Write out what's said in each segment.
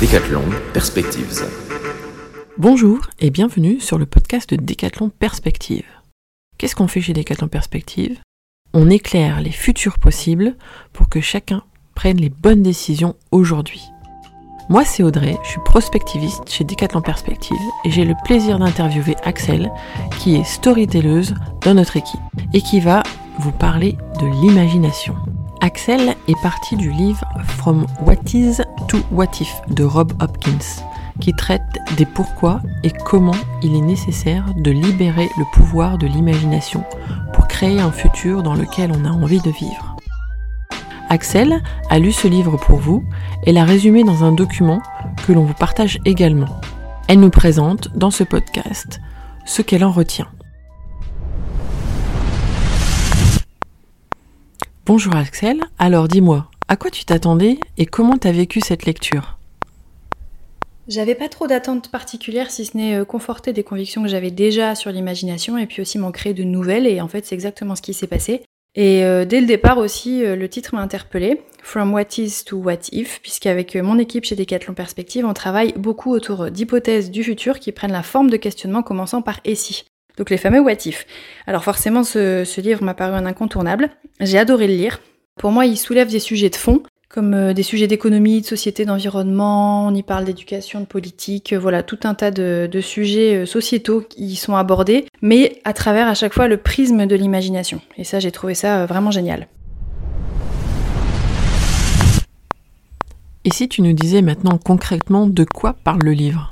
Décathlon Perspectives. Bonjour et bienvenue sur le podcast de Décathlon Perspectives. Qu'est-ce qu'on fait chez Décathlon Perspectives? On éclaire les futurs possibles pour que chacun prenne les bonnes décisions aujourd'hui. Moi, c'est Audrey, je suis prospectiviste chez Decathlon Perspective et j'ai le plaisir d'interviewer Axel, qui est storytelleuse dans notre équipe et qui va vous parler de l'imagination. Axel est parti du livre From What Is to What If de Rob Hopkins, qui traite des pourquoi et comment il est nécessaire de libérer le pouvoir de l'imagination pour créer un futur dans lequel on a envie de vivre. Axel a lu ce livre pour vous et l'a résumé dans un document que l'on vous partage également. Elle nous présente dans ce podcast ce qu'elle en retient. Bonjour Axel, alors dis-moi, à quoi tu t'attendais et comment t'as vécu cette lecture? J'avais pas trop d'attentes particulières si ce n'est euh, conforter des convictions que j'avais déjà sur l'imagination et puis aussi m'en créer de nouvelles et en fait c'est exactement ce qui s'est passé. Et euh, dès le départ aussi, euh, le titre m'a interpellé, From What Is to What If, puisqu'avec euh, mon équipe chez Decathlon Perspective, on travaille beaucoup autour d'hypothèses du futur qui prennent la forme de questionnements commençant par et si? Donc les fameux what if. Alors forcément, ce livre m'a paru un incontournable. J'ai adoré le lire. Pour moi, il soulève des sujets de fond comme euh, des sujets d'économie, de société, d'environnement, on y parle d'éducation, de politique, euh, voilà, tout un tas de, sujets euh, sociétaux qui y sont abordés, mais à travers à chaque fois le prisme de l'imagination. Et ça, j'ai trouvé ça vraiment génial. Et si tu nous disais maintenant concrètement de quoi parle le livre?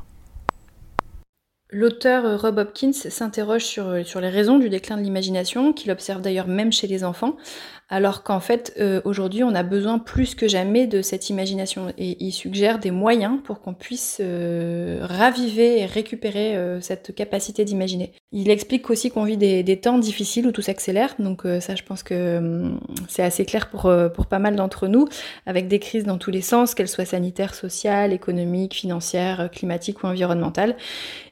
L'auteur Rob Hopkins s'interroge sur, sur les raisons du déclin de l'imagination, qu'il observe d'ailleurs même chez les enfants, alors qu'en fait, euh, aujourd'hui, on a besoin plus que jamais de cette imagination. Et il suggère des moyens pour qu'on puisse euh, raviver et récupérer euh, cette capacité d'imaginer. Il explique aussi qu'on vit des, temps difficiles où tout s'accélère, donc euh, ça, je pense que hum, c'est assez clair euh, pour pas mal d'entre nous, avec des crises dans tous les sens, qu'elles soient sanitaires, sociales, économiques, financières, climatiques ou environnementales.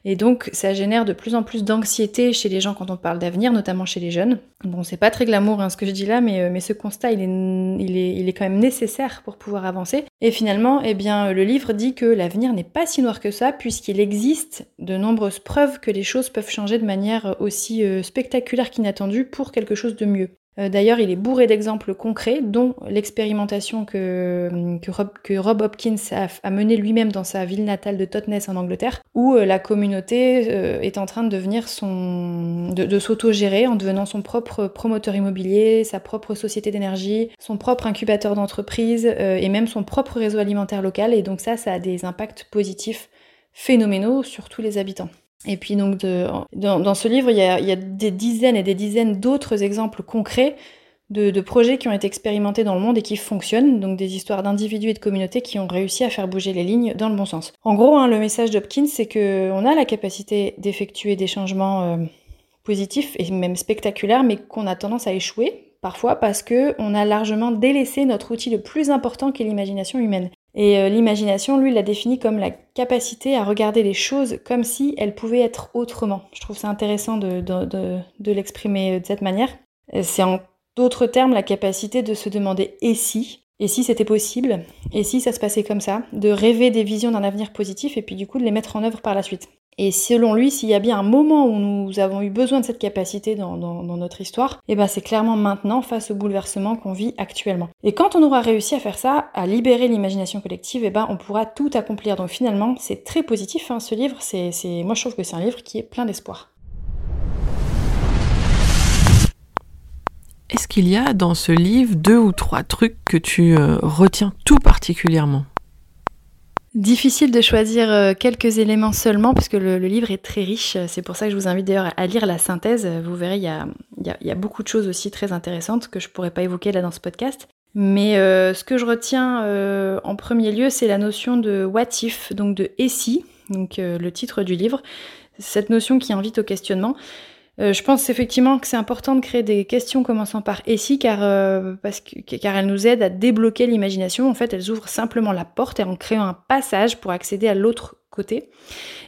Et donc, ça génère de plus en plus d'anxiété chez les gens quand on parle d'avenir, notamment chez les jeunes. Bon, c'est pas très glamour hein, ce que je dis là, mais euh, ce constat, il est, il, est, quand même nécessaire pour pouvoir avancer. Et finalement, eh bien, le livre dit que l'avenir n'est pas si noir que ça, puisqu'il existe de nombreuses preuves que les choses peuvent changer de manière aussi euh, spectaculaire qu'inattendue pour quelque chose de mieux. Euh, d'ailleurs, il est bourré d'exemples concrets, dont l'expérimentation que, Rob, Hopkins a, menée lui-même dans sa ville natale de Totnes en Angleterre, où euh, la communauté euh, est en train de devenir son, de, de s'auto-gérer en devenant son propre promoteur immobilier, sa propre société d'énergie, son propre incubateur d'entreprise et même son propre réseau alimentaire local. Et donc ça, ça a des impacts positifs phénoménaux sur tous les habitants. Et puis donc dans, ce livre, il y, a, des dizaines et des dizaines d'autres exemples concrets de, projets qui ont été expérimentés dans le monde et qui fonctionnent, donc des histoires d'individus et de communautés qui ont réussi à faire bouger les lignes dans le bon sens. En gros, hein, le message d'Hopkins, c'est qu'on a la capacité d'effectuer des changements euh, positifs et même spectaculaires, mais qu'on a tendance à échouer parfois parce que on a largement délaissé notre outil le plus important qu'est l'imagination humaine. Et euh, l'imagination, lui, l'a définit comme la capacité à regarder les choses comme si elles pouvaient être autrement. Je trouve ça intéressant de, de, l'exprimer de cette manière. C'est en d'autres termes la capacité de se demander et si, et si c'était possible, et si ça se passait comme ça, de rêver des visions d'un avenir positif et puis du coup de les mettre en œuvre par la suite. Et selon lui, s'il y a bien un moment où nous avons eu besoin de cette capacité dans, notre histoire, eh ben c'est clairement maintenant face au bouleversement qu'on vit actuellement. Et quand on aura réussi à faire ça, à libérer l'imagination collective, eh ben on pourra tout accomplir. Donc finalement, c'est très positif hein, ce livre. C'est, moi je trouve que c'est un livre qui est plein d'espoir. Est-ce qu'il y a dans ce livre deux ou trois trucs que tu euh, retiens tout particulièrement? Difficile de choisir euh, quelques éléments seulement, puisque le, livre est très riche. C'est pour ça que je vous invite d'ailleurs à lire la synthèse. Vous verrez, il y a, beaucoup de choses aussi très intéressantes que je pourrais pas évoquer là dans ce podcast. Mais euh, ce que je retiens euh, en premier lieu, c'est la notion de what if, donc de et si, donc le titre du livre. Cette notion qui invite au questionnement. Euh, je pense effectivement que c'est important de créer des questions commençant par et si, car, euh, car elles nous aident à débloquer l'imagination. En fait, elles ouvrent simplement la porte et en créant un passage pour accéder à l'autre côté.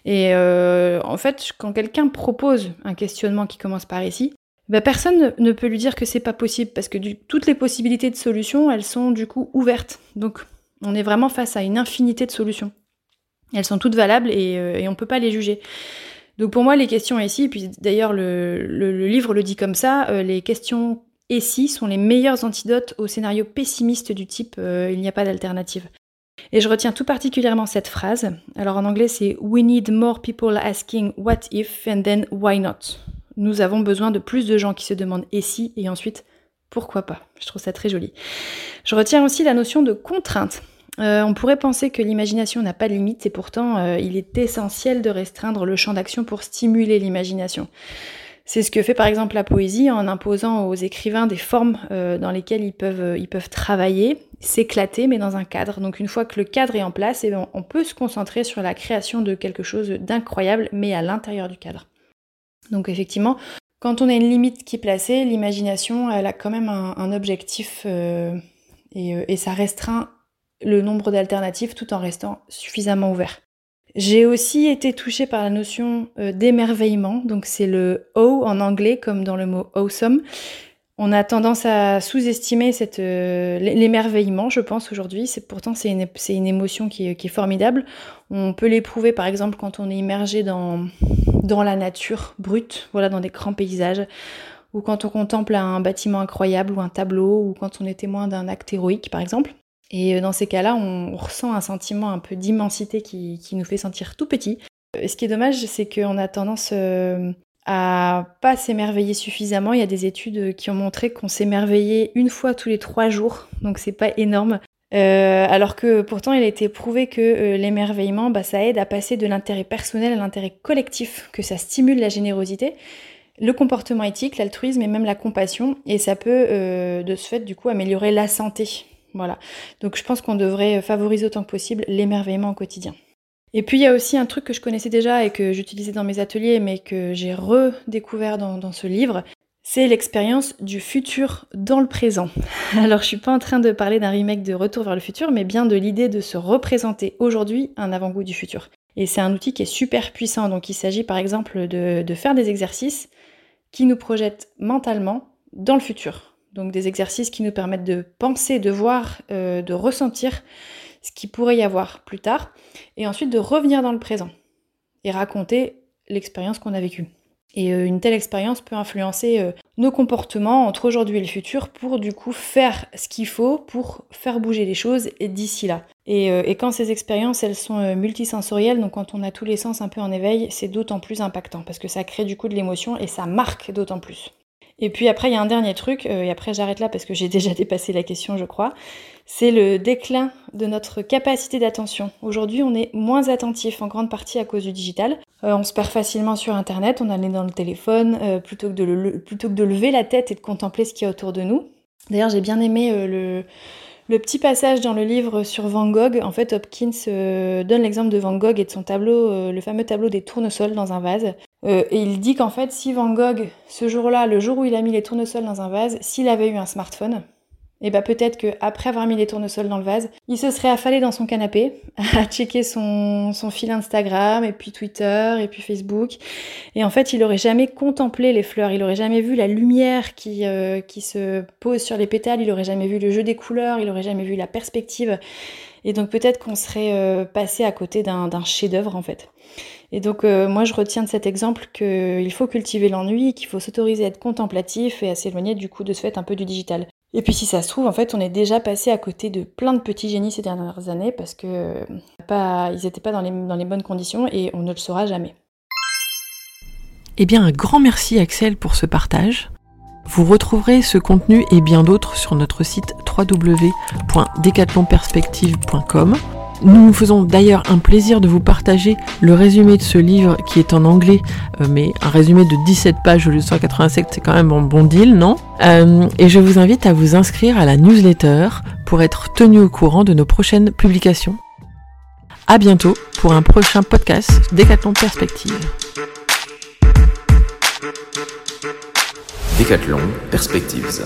Et euh, en fait, quand quelqu'un propose un questionnement qui commence par ici, bah, personne ne peut lui dire que c'est pas possible parce que toutes les possibilités de solutions, elles sont du coup ouvertes. Donc on est vraiment face à une infinité de solutions. Elles sont toutes valables et, on peut pas les juger. Donc pour moi, les questions et puis d'ailleurs le, livre le dit comme ça, euh, les questions et si sont les meilleurs antidotes au scénario pessimiste du type euh, il n'y a pas d'alternative. Et je retiens tout particulièrement cette phrase. Alors en anglais c'est We need more people asking what if and then why not. Nous avons besoin de plus de gens qui se demandent et si et ensuite pourquoi pas. Je trouve ça très joli. Je retiens aussi la notion de contrainte. Euh, on pourrait penser que l'imagination n'a pas de limite et pourtant euh, il est essentiel de restreindre le champ d'action pour stimuler l'imagination. C'est ce que fait par exemple la poésie en imposant aux écrivains des formes euh, dans lesquelles ils peuvent, travailler, s'éclater, mais dans un cadre. Donc une fois que le cadre est en place, eh ben, on peut se concentrer sur la création de quelque chose d'incroyable, mais à l'intérieur du cadre. Donc effectivement, quand on a une limite qui est placée, l'imagination, elle a quand même un, objectif et ça restreint le nombre d'alternatives tout en restant suffisamment ouvert. J'ai aussi été touchée par la notion euh, d'émerveillement, donc c'est le O en anglais comme dans le mot awesome. On a tendance à sous-estimer cette euh, l'émerveillement, je pense aujourd'hui. C'est pourtant c'est une, émotion qui est, qui est, formidable. On peut l'éprouver par exemple quand on est immergé dans dans la nature brute, voilà, dans des grands paysages, ou quand on contemple un bâtiment incroyable ou un tableau, ou quand on est témoin d'un acte héroïque par exemple. Et euh, dans ces cas-là, on ressent un sentiment un peu d'immensité qui, nous fait sentir tout petit. Et ce qui est dommage, c'est qu'on a tendance euh, à pas s'émerveiller suffisamment. Il y a des études qui ont montré qu'on s'émerveillait une fois tous les trois jours, donc c'est pas énorme. Euh, alors que pourtant, il a été prouvé que l'émerveillement, bah, ça aide à passer de l'intérêt personnel à l'intérêt collectif, que ça stimule la générosité, le comportement éthique, l'altruisme et même la compassion, et ça peut de ce fait du coup améliorer la santé voilà. Donc je pense qu'on devrait favoriser autant que possible l'émerveillement au quotidien. Et puis il y a aussi un truc que je connaissais déjà et que j'utilisais dans mes ateliers mais que j'ai redécouvert dans, ce livre, c'est l'expérience du futur dans le présent. Alors je suis pas en train de parler d'un remake de Retour vers le futur, mais bien de l'idée de se représenter aujourd'hui un avant-goût du futur. Et c'est un outil qui est super puissant, donc il s'agit par exemple de, de faire des exercices qui nous projettent mentalement dans le futur. Donc des exercices qui nous permettent de penser, de voir, euh, de ressentir ce qui pourrait y avoir plus tard, et ensuite de revenir dans le présent et raconter l'expérience qu'on a vécue. Et euh, une telle expérience peut influencer euh, nos comportements entre aujourd'hui et le futur pour du coup faire ce qu'il faut pour faire bouger les choses d'ici là. Et, et, quand ces expériences elles sont multisensorielles, donc quand on a tous les sens un peu en éveil, c'est d'autant plus impactant parce que ça crée du coup de l'émotion et ça marque d'autant plus. Et puis après, il y a un dernier truc, euh, et après j'arrête là parce que j'ai déjà dépassé la question, je crois. C'est le déclin de notre capacité d'attention. Aujourd'hui, on est moins attentif, en grande partie à cause du digital. Euh, on se perd facilement sur Internet, on a dans le téléphone, euh, plutôt, que de plutôt que de lever la tête et de contempler ce qu'il y a autour de nous. D'ailleurs, j'ai bien aimé le le petit passage dans le livre sur Van Gogh, en fait, Hopkins euh, donne l'exemple de Van Gogh et de son tableau, euh, le fameux tableau des tournesols dans un vase. Euh, et il dit qu'en fait, si Van Gogh, ce jour-là, le jour où il a mis les tournesols dans un vase, s'il avait eu un smartphone, et bah peut-être qu'après avoir mis les tournesols dans le vase, il se serait affalé dans son canapé à checker son, son fil Instagram et puis Twitter et puis Facebook. Et en fait, il aurait jamais contemplé les fleurs, il aurait jamais vu la lumière qui, euh, qui se pose sur les pétales, il aurait jamais vu le jeu des couleurs, il aurait jamais vu la perspective. Et donc peut-être qu'on serait euh, passé à côté d'un chef-d'œuvre en fait. Et donc euh, moi je retiens de cet exemple qu'il faut cultiver l'ennui, qu'il faut s'autoriser à être contemplatif et à s'éloigner du coup de ce fait un peu du digital. Et puis si ça se trouve, en fait, on est déjà passé à côté de plein de petits génies ces dernières années parce que pas, ils n'étaient pas dans les, dans les bonnes conditions et on ne le saura jamais. Eh bien, un grand merci Axel pour ce partage. Vous retrouverez ce contenu et bien d'autres sur notre site www.decathlonperspective.com nous nous faisons d'ailleurs un plaisir de vous partager le résumé de ce livre qui est en anglais, euh, mais un résumé de 17 pages au lieu de 187, c'est quand même un bon deal, non euh, Et je vous invite à vous inscrire à la newsletter pour être tenu au courant de nos prochaines publications. À bientôt pour un prochain podcast Décathlon Perspective. Décathlon Perspectives.